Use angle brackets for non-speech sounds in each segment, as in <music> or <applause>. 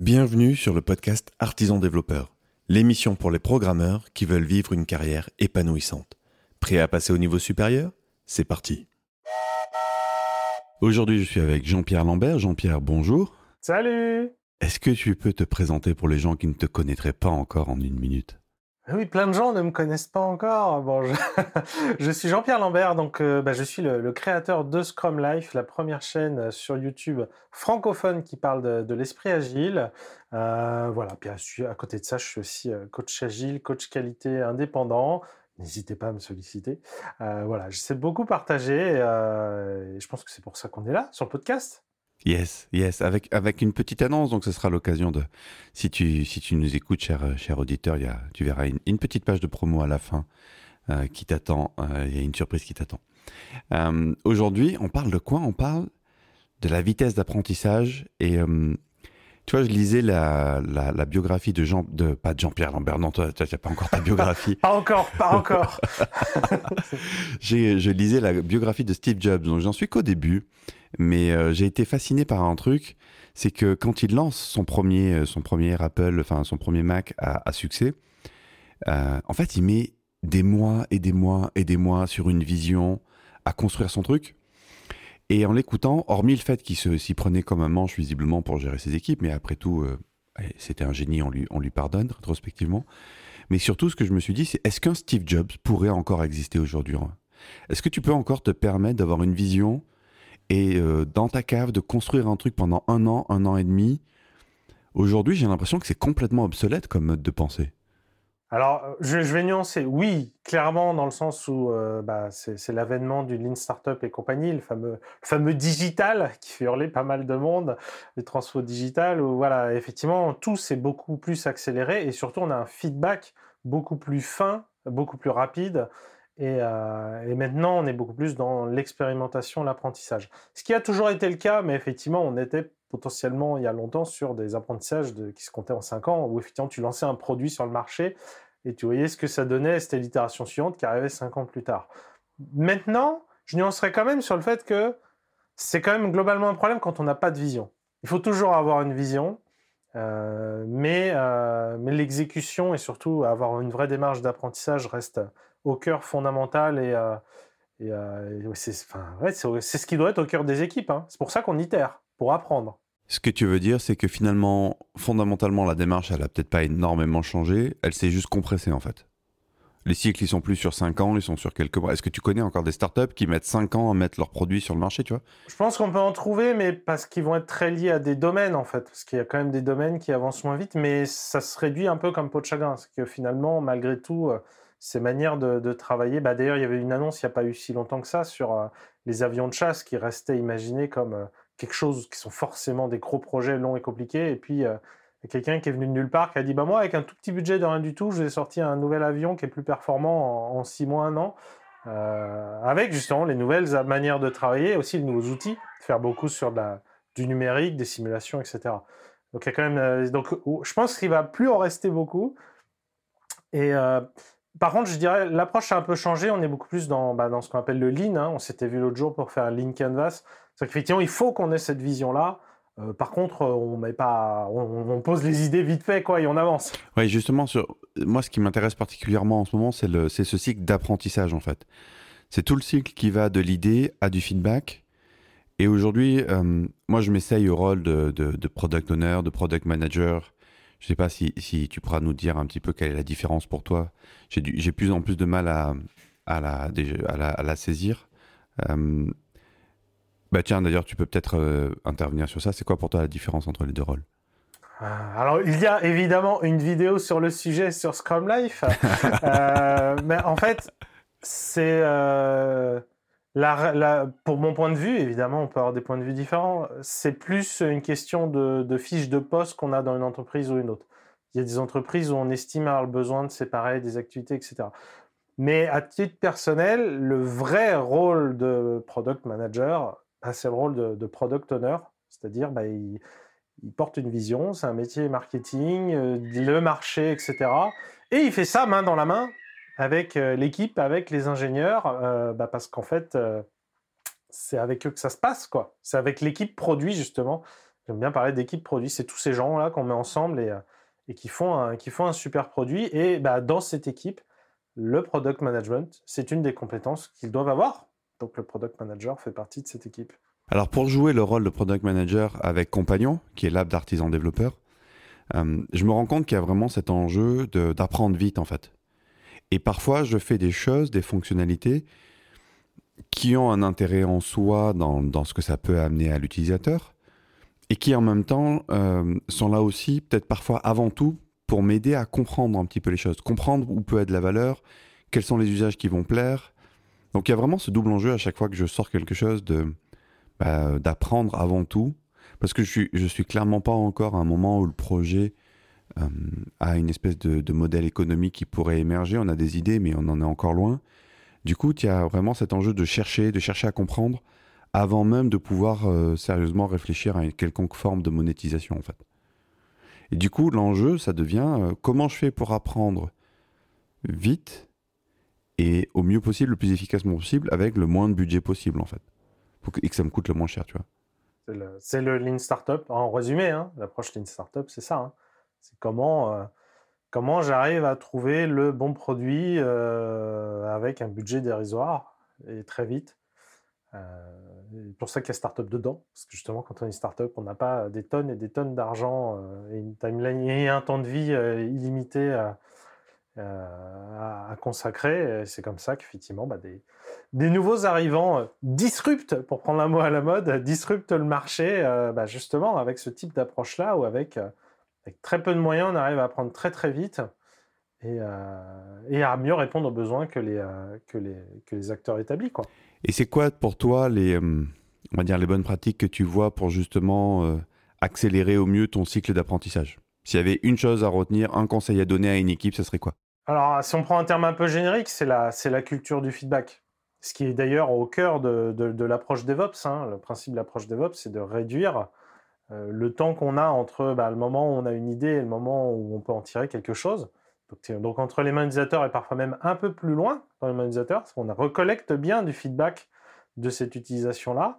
Bienvenue sur le podcast Artisan Développeur, l'émission pour les programmeurs qui veulent vivre une carrière épanouissante. Prêt à passer au niveau supérieur? C'est parti. Aujourd'hui, je suis avec Jean-Pierre Lambert. Jean-Pierre, bonjour. Salut Est-ce que tu peux te présenter pour les gens qui ne te connaîtraient pas encore en une minute? Oui, plein de gens ne me connaissent pas encore. Bon, je, <laughs> suis Jean-Pierre Lambert, donc euh, bah, je suis le, créateur de Scrum Life, la première chaîne euh, sur YouTube francophone qui parle de, l'esprit agile. Euh, voilà, puis à, côté de ça, je suis aussi coach agile, coach qualité indépendant. N'hésitez pas à me solliciter. voilà, j'essaie de beaucoup partager et je pense que c'est pour ça qu'on est là sur le podcast. Yes, yes, avec, avec une petite annonce, donc ce sera l'occasion de, si tu, si tu nous écoutes, cher, cher auditeur, y a, tu verras une, petite page de promo à la fin euh, qui t'attend, euh, il y a une surprise qui t'attend. Euh, aujourd'hui, on parle de quoi? On parle de la vitesse d'apprentissage et tu vois, je lisais la, la, biographie de Jean, de pas de Jean-Pierre Lambert. Non, toi, tu n'as pas encore ta biographie. <laughs> pas encore, pas encore. <laughs> je lisais la biographie de Steve Jobs, donc j'en suis qu'au début, mais euh, j'ai été fasciné par un truc, c'est que quand il lance son premier, euh, son premier Apple, enfin son premier Mac à, succès, euh, en fait, il met des mois et des mois et des mois sur une vision à construire son truc. Et en l'écoutant, hormis le fait qu'il s'y prenait comme un manche visiblement pour gérer ses équipes, mais après tout, c'était un génie, on lui, on lui pardonne rétrospectivement. Mais surtout, ce que je me suis dit, c'est est-ce qu'un Steve Jobs pourrait encore exister aujourd'hui Est-ce que tu peux encore te permettre d'avoir une vision et euh, dans ta cave de construire un truc pendant un an, un an et demi Aujourd'hui, j'ai l'impression que c'est complètement obsolète comme mode de pensée. Alors, je, vais nuancer. Oui, clairement, dans le sens où euh, bah, c'est l'avènement du Lean Startup et compagnie, le fameux, fameux digital qui fait hurler pas mal de monde, le transfo digital, où voilà, effectivement, tout s'est beaucoup plus accéléré et surtout, on a un feedback beaucoup plus fin, beaucoup plus rapide. Et, euh, et maintenant, on est beaucoup plus dans l'expérimentation, l'apprentissage. Ce qui a toujours été le cas, mais effectivement, on était potentiellement il y a longtemps sur des apprentissages qui se comptaient en 5 ans, où effectivement tu lançais un produit sur le marché et tu voyais ce que ça donnait, c'était l'itération suivante qui arrivait 5 ans plus tard. Maintenant, je nuancerais quand même sur le fait que c'est quand même globalement un problème quand on n'a pas de vision. Il faut toujours avoir une vision, euh, euh, mais l'exécution et surtout avoir une vraie démarche d'apprentissage reste au cœur fondamental et, euh, et, c'est ce qui doit être au cœur des équipes. Hein. C'est pour ça qu'on itère pour apprendre. Ce que tu veux dire, c'est que finalement, fondamentalement, la démarche, elle a peut-être pas énormément changé, elle s'est juste compressée en fait. Les cycles, ils sont plus sur 5 ans, ils sont sur quelques mois. Est-ce que tu connais encore des startups qui mettent 5 ans à mettre leurs produits sur le marché, tu vois? Je pense qu'on peut en trouver, mais parce qu'ils vont être très liés à des domaines, en fait. Parce qu'il y a quand même des domaines qui avancent moins vite, mais ça se réduit un peu comme peau de chagrin. C'est que finalement, malgré tout, euh, ces manières de, travailler. Bah, D'ailleurs, il y avait une annonce il n'y a pas eu si longtemps que ça sur euh, les avions de chasse qui restaient imaginés comme euh, quelque chose qui sont forcément des gros projets longs et compliqués. Et puis, euh, quelqu'un qui est venu de nulle part qui a dit bah, Moi, avec un tout petit budget de rien du tout, je vais sortir un nouvel avion qui est plus performant en, six mois, un an. avec justement les nouvelles manières de travailler, aussi les nouveaux outils, faire beaucoup sur du numérique, des simulations, etc. Donc, il y a quand même, donc, je pense qu'il va plus en rester beaucoup. Et par contre, je dirais, l'approche a un peu changé. On est beaucoup plus dans, bah, dans ce qu'on appelle le lean. Hein. On s'était vu l'autre jour pour faire un lean canvas. C'est qu'effectivement, il faut qu'on ait cette vision-là. Euh, par contre, on met pas, on, pose les idées vite fait, quoi, et on avance. Oui, justement, sur moi, ce qui m'intéresse particulièrement en ce moment, c'est le, ce cycle d'apprentissage, en fait. C'est tout le cycle qui va de l'idée à du feedback. Et aujourd'hui, euh, moi, je m'essaye au rôle de, product owner, de product manager, je ne sais pas si, si, tu pourras nous dire un petit peu quelle est la différence pour toi. J'ai plus en plus de mal à, à, la, à, la, saisir. Euh, bah tiens, d'ailleurs, tu peux peut-être euh, intervenir sur ça. C'est quoi pour toi la différence entre les deux rôles? Euh, alors, il y a évidemment une vidéo sur le sujet sur Scrum Life. <laughs> mais en fait, c'est pour mon point de vue, évidemment, on peut avoir des points de vue différents. C'est plus une question de, fiche de poste qu'on a dans une entreprise ou une autre. Il y a des entreprises où on estime avoir le besoin de séparer des activités, etc. Mais à titre personnel, le vrai rôle de product manager, bah, c'est le rôle de, product owner, c'est-à-dire bah, il, porte une vision, c'est un métier marketing, euh, le marché, etc. Et il fait ça main dans la main avec euh, l'équipe, avec les ingénieurs, euh, bah, parce qu'en fait, euh, c'est avec eux que ça se passe, quoi. C'est avec l'équipe produit, justement. J'aime bien parler d'équipe produit. C'est tous ces gens-là qu'on met ensemble et, et qui, font un, qui font un super produit. Et bah, dans cette équipe, le product management, c'est une des compétences qu'ils doivent avoir. Donc le product manager fait partie de cette équipe. Alors pour jouer le rôle de product manager avec Compagnon, qui est l'app d'artisan développeur, euh, je me rends compte qu'il y a vraiment cet enjeu d'apprendre vite en fait. Et parfois, je fais des choses, des fonctionnalités qui ont un intérêt en soi dans, dans ce que ça peut amener à l'utilisateur, et qui en même temps euh, sont là aussi, peut-être parfois avant tout, pour m'aider à comprendre un petit peu les choses, comprendre où peut être la valeur, quels sont les usages qui vont plaire. Donc il y a vraiment ce double enjeu à chaque fois que je sors quelque chose de bah, d'apprendre avant tout, parce que je suis je suis clairement pas encore à un moment où le projet euh, a une espèce de, modèle économique qui pourrait émerger. On a des idées, mais on en est encore loin. Du coup, il y a vraiment cet enjeu de chercher, de chercher à comprendre avant même de pouvoir euh, sérieusement réfléchir à une quelconque forme de monétisation en fait. Et du coup, l'enjeu, ça devient euh, comment je fais pour apprendre vite et au mieux possible, le plus efficacement possible, avec le moins de budget possible en fait, et que ça me coûte le moins cher, tu vois. C'est le, Lean Startup, en résumé, hein, l'approche Lean Startup, c'est ça. Hein. C'est comment, euh, comment j'arrive à trouver le bon produit avec un budget dérisoire et très vite c'est pour ça qu'il y a startup dedans, parce que justement, quand on est startup, on n'a pas des tonnes et des tonnes d'argent euh, et une timeline et un temps de vie euh, illimité à, consacrer. C'est comme ça qu'effectivement, bah, des, nouveaux arrivants disruptent, pour prendre un mot à la mode, disruptent le marché, euh, bah, justement, avec ce type d'approche-là, où avec, avec, très peu de moyens, on arrive à apprendre très très vite et, et à mieux répondre aux besoins que les, que les, que les acteurs établis. Quoi. Et c'est quoi pour toi les, euh, on va dire les bonnes pratiques que tu vois pour justement euh, accélérer au mieux ton cycle d'apprentissage? S'il y avait une chose à retenir, un conseil à donner à une équipe, ce serait quoi? Alors, si on prend un terme un peu générique, c'est la, c'est la culture du feedback. Ce qui est d'ailleurs au cœur de, de, l'approche DevOps. Hein. Le principe de l'approche DevOps, c'est de réduire euh, le temps qu'on a entre bah, le moment où on a une idée et le moment où on peut en tirer quelque chose. Donc, entre les mains et parfois même un peu plus loin dans les mains utilisateurs, parce recollecte bien du feedback de cette utilisation-là,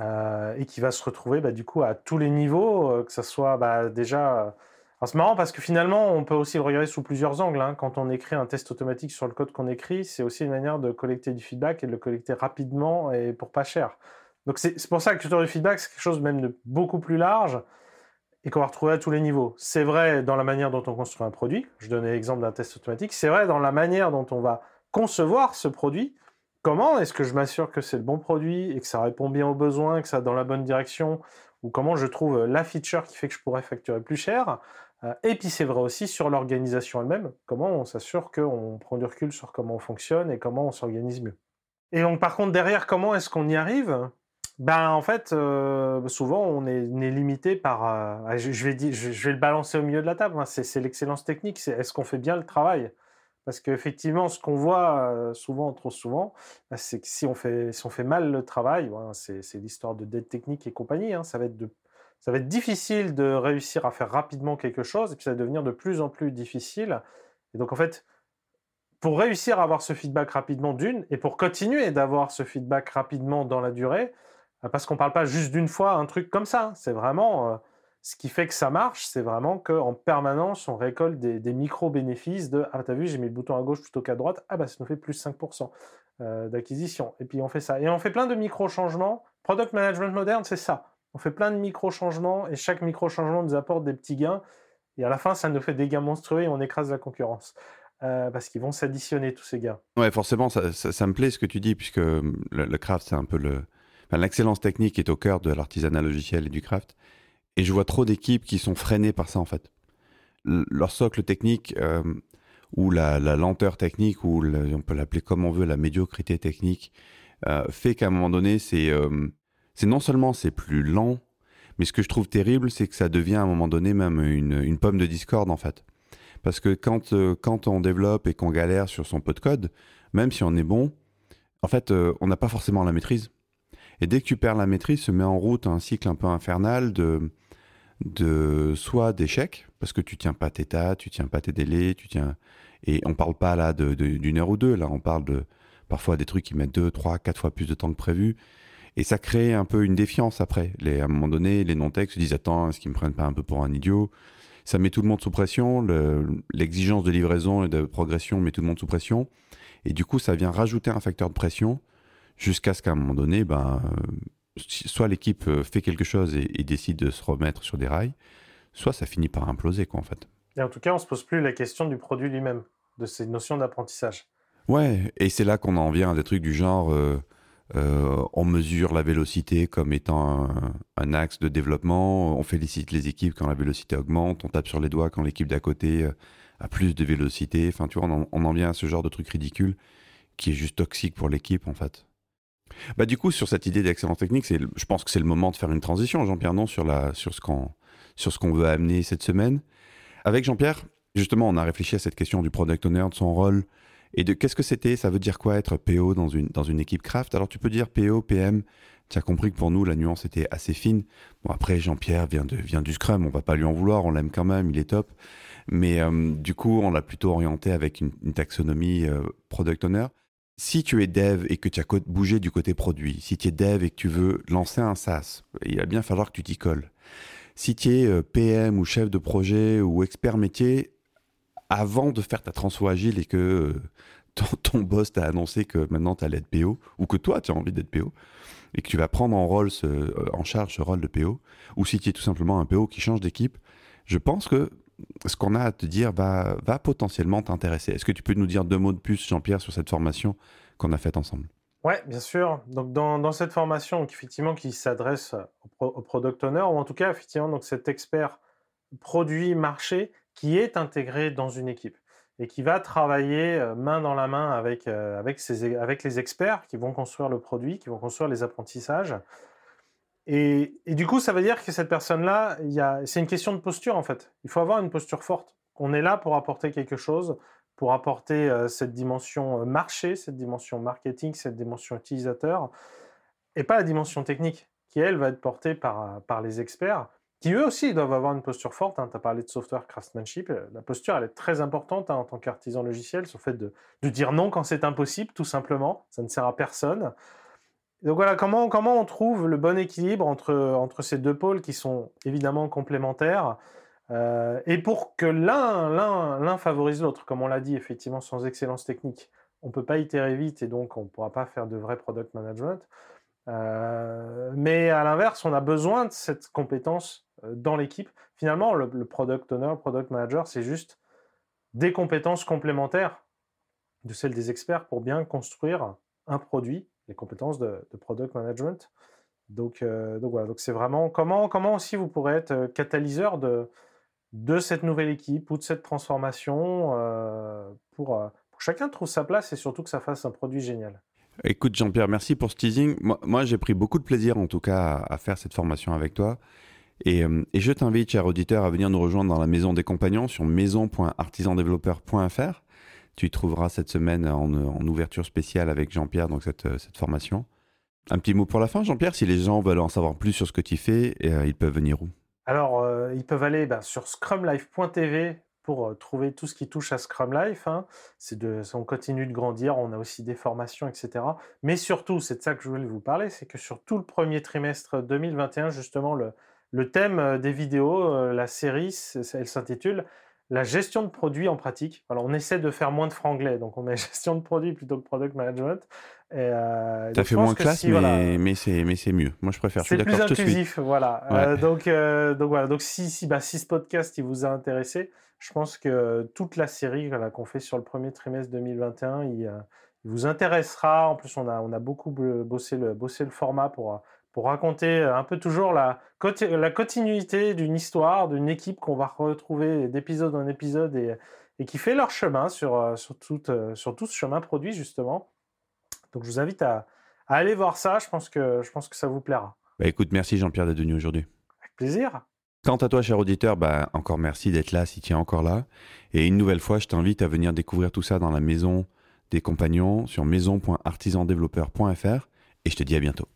euh, et qui va se retrouver bah, du coup à tous les niveaux, euh, que ce soit bah, déjà... c'est marrant parce que finalement, on peut aussi le regarder sous plusieurs angles. Hein. Quand on écrit un test automatique sur le code qu'on écrit, c'est aussi une manière de collecter du feedback et de le collecter rapidement et pour pas cher. Donc c'est pour ça que la culture du feedback, c'est quelque chose même de beaucoup plus large et qu'on va retrouver à tous les niveaux. C'est vrai dans la manière dont on construit un produit. Je donnais l'exemple d'un test automatique. C'est vrai dans la manière dont on va concevoir ce produit. Comment est-ce que je m'assure que c'est le bon produit et que ça répond bien aux besoins, que ça va dans la bonne direction? Ou comment je trouve la feature qui fait que je pourrais facturer plus cher? Euh, et puis c'est vrai aussi sur l'organisation elle-même. Comment on s'assure qu'on prend du recul sur comment on fonctionne et comment on s'organise mieux? Et donc par contre derrière, comment est-ce qu'on y arrive? Ben, en fait, euh, souvent, on est, limité par. Euh, je, vais dire, je, vais le balancer au milieu de la table. Hein, c'est l'excellence technique. C'est est-ce qu'on fait bien le travail? Parce qu'effectivement, ce qu'on voit euh, souvent, trop souvent, bah, c'est que si on, fait, si on fait mal le travail, c'est l'histoire de dette technique et compagnie. Hein, ça, va être ça va être difficile de réussir à faire rapidement quelque chose et puis ça va devenir de plus en plus difficile. Et donc, en fait, pour réussir à avoir ce feedback rapidement d'une et pour continuer d'avoir ce feedback rapidement dans la durée, ah, parce qu'on ne parle pas juste d'une fois un truc comme ça. C'est vraiment euh, ce qui fait que ça marche, c'est vraiment qu'en permanence, on récolte des, micro-bénéfices de Ah, t'as vu, j'ai mis le bouton à gauche plutôt qu'à droite. Ah, bah, ça nous fait plus 5% euh, d'acquisition. Et puis, on fait ça. Et on fait plein de micro-changements. Product management moderne, c'est ça. On fait plein de micro-changements et chaque micro-changement nous apporte des petits gains. Et à la fin, ça nous fait des gains monstrueux et on écrase la concurrence. Euh, parce qu'ils vont s'additionner tous ces gains. Ouais, forcément, ça, me plaît ce que tu dis, puisque le craft, c'est un peu le, L'excellence technique est au cœur de l'artisanat logiciel et du craft. Et je vois trop d'équipes qui sont freinées par ça, en fait. leur socle technique, euh, ou la, lenteur technique, ou on peut l'appeler comme on veut, la médiocrité technique, euh, fait qu'à un moment donné, euh, c'est non seulement c'est plus lent, mais ce que je trouve terrible, c'est que ça devient à un moment donné même une, pomme de discorde, en fait. Parce que quand, quand on développe et qu'on galère sur son pot de code, même si on est bon, en fait, on n'a pas forcément la maîtrise. Et dès que tu perds la maîtrise, se met en route un cycle un peu infernal de, de soit d'échecs, parce que tu tiens pas tes tas, tu tiens pas tes délais, tu tiens. Et on parle pas là d'une heure ou deux, là on parle de parfois des trucs qui mettent deux, trois, quatre fois plus de temps que prévu. Et ça crée un peu une défiance après. À un moment donné, les non-techs se disent Attends, est-ce qu'ils me prennent pas un peu pour un idiot? Ça met tout le monde sous pression. L'exigence de livraison et de progression met tout le monde sous pression. Et du coup, ça vient rajouter un facteur de pression jusqu'à ce qu'à un moment donné, ben, soit l'équipe euh, fait quelque chose et, décide de se remettre sur des rails, soit ça finit par imploser, quoi, en fait. Et en tout cas, on se pose plus la question du produit lui-même, de ces notions d'apprentissage. Ouais, et c'est là qu'on en vient à des trucs du genre, euh, euh, on mesure la vélocité comme étant un, axe de développement, on félicite les équipes quand la vélocité augmente, on tape sur les doigts quand l'équipe d'à côté a plus de vélocité. Enfin, tu vois, on en, on en, vient à ce genre de truc ridicule qui est juste toxique pour l'équipe, en fait. Bah, du coup, sur cette idée d'excellence technique, je pense que c'est le moment de faire une transition, Jean-Pierre, non, sur, la, sur ce qu'on veut amener cette semaine. Avec Jean-Pierre, justement, on a réfléchi à cette question du product owner, de son rôle, et de qu'est-ce que c'était, ça veut dire quoi être PO dans une, dans une équipe craft? Alors tu peux dire PO, PM, tu as compris que pour nous, la nuance était assez fine. Bon, après, Jean-Pierre vient, de, vient du Scrum, on va pas lui en vouloir, on l'aime quand même, il est top. Mais euh, du coup, on l'a plutôt orienté avec une, taxonomie euh, product owner si tu es dev et que tu as bougé du côté produit, si tu es dev et que tu veux lancer un SaaS, il va bien falloir que tu t'y colles. Si tu es euh, PM ou chef de projet ou expert métier, avant de faire ta transfo agile et que euh, ton, boss t'a annoncé que maintenant tu allais être PO, ou que toi tu as envie d'être PO, et que tu vas prendre en, rôle euh, en charge ce rôle de PO, ou si tu es tout simplement un PO qui change d'équipe, je pense que ce qu'on a à te dire va, potentiellement t'intéresser. Est-ce que tu peux nous dire deux mots de plus, Jean-Pierre, sur cette formation qu'on a faite ensemble? Oui, bien sûr. Donc, dans, cette formation, effectivement, qui s'adresse au, product owner, ou en tout cas, effectivement, donc cet expert produit marché qui est intégré dans une équipe et qui va travailler euh, main dans la main avec, euh, avec, avec les experts qui vont construire le produit, qui vont construire les apprentissages et, du coup, ça veut dire que cette personne-là, c'est une question de posture en fait. Il faut avoir une posture forte. On est là pour apporter quelque chose, pour apporter euh, cette dimension euh, marché, cette dimension marketing, cette dimension utilisateur, et pas la dimension technique, qui elle va être portée par, par les experts, qui eux aussi doivent avoir une posture forte. Hein. Tu as parlé de software craftsmanship. La posture, elle est très importante hein, en tant qu'artisan logiciel, sur le fait de dire non quand c'est impossible, tout simplement. Ça ne sert à personne. Donc voilà, comment, comment on trouve le bon équilibre entre, entre ces deux pôles qui sont évidemment complémentaires euh, et pour que l'un, favorise l'autre, comme on l'a dit, effectivement, sans excellence technique, on ne peut pas itérer vite et donc on ne pourra pas faire de vrai product management. Euh, mais à l'inverse, on a besoin de cette compétence euh, dans l'équipe. Finalement, le, le, product owner, le product manager, c'est juste des compétences complémentaires de celles des experts pour bien construire un produit les compétences de, product management. Donc, euh, donc voilà, c'est vraiment comment, comment aussi vous pourrez être euh, catalyseur de, de cette nouvelle équipe ou de cette transformation euh, pour, pour chacun trouve sa place et surtout que ça fasse un produit génial. Écoute Jean-Pierre, merci pour ce teasing. Moi, j'ai pris beaucoup de plaisir en tout cas à, faire cette formation avec toi. Et, et je t'invite, cher auditeur, à venir nous rejoindre dans la maison des compagnons sur maison.artisandéveloppeur.fr tu trouveras cette semaine en, ouverture spéciale avec Jean-Pierre, donc cette, cette, formation. Un petit mot pour la fin, Jean-Pierre, si les gens veulent en savoir plus sur ce que tu fais, euh, ils peuvent venir où? Alors, euh, ils peuvent aller bah, sur scrumlife.tv pour euh, trouver tout ce qui touche à Scrum Life. Hein. De, on continue de grandir, on a aussi des formations, etc. Mais surtout, c'est de ça que je voulais vous parler, c'est que sur tout le premier trimestre 2021, justement, le, le thème des vidéos, la série, elle s'intitule la gestion de produits en pratique. Alors, on essaie de faire moins de franglais, donc on met <laughs> gestion de produits plutôt que product management. Euh, ça fait moins classe, mais, mais c'est mieux. Moi, je préfère. C'est plus inclusif, voilà. Euh, donc, euh, donc voilà. Donc si, si, bah, si ce podcast il vous a intéressé, je pense que toute la série qu'on fait sur le premier trimestre 2021, il, il, vous intéressera. En plus, on a, on a beaucoup bossé le, bossé le format pour pour raconter euh, un peu toujours la, la continuité d'une histoire, d'une équipe qu'on va retrouver d'épisode en épisode et, et, qui fait leur chemin sur, euh, sur, tout, euh, sur tout ce chemin produit, justement. Donc, je vous invite à, à aller voir ça. Je pense que, je pense que ça vous plaira. Bah écoute, merci Jean-Pierre d'être venu aujourd'hui. Avec plaisir. Quant à toi, cher auditeur, bah, encore merci d'être là si tu es encore là. Et une nouvelle fois, je t'invite à venir découvrir tout ça dans la maison des compagnons sur maison.artisandéveloppeur.fr et je te dis à bientôt.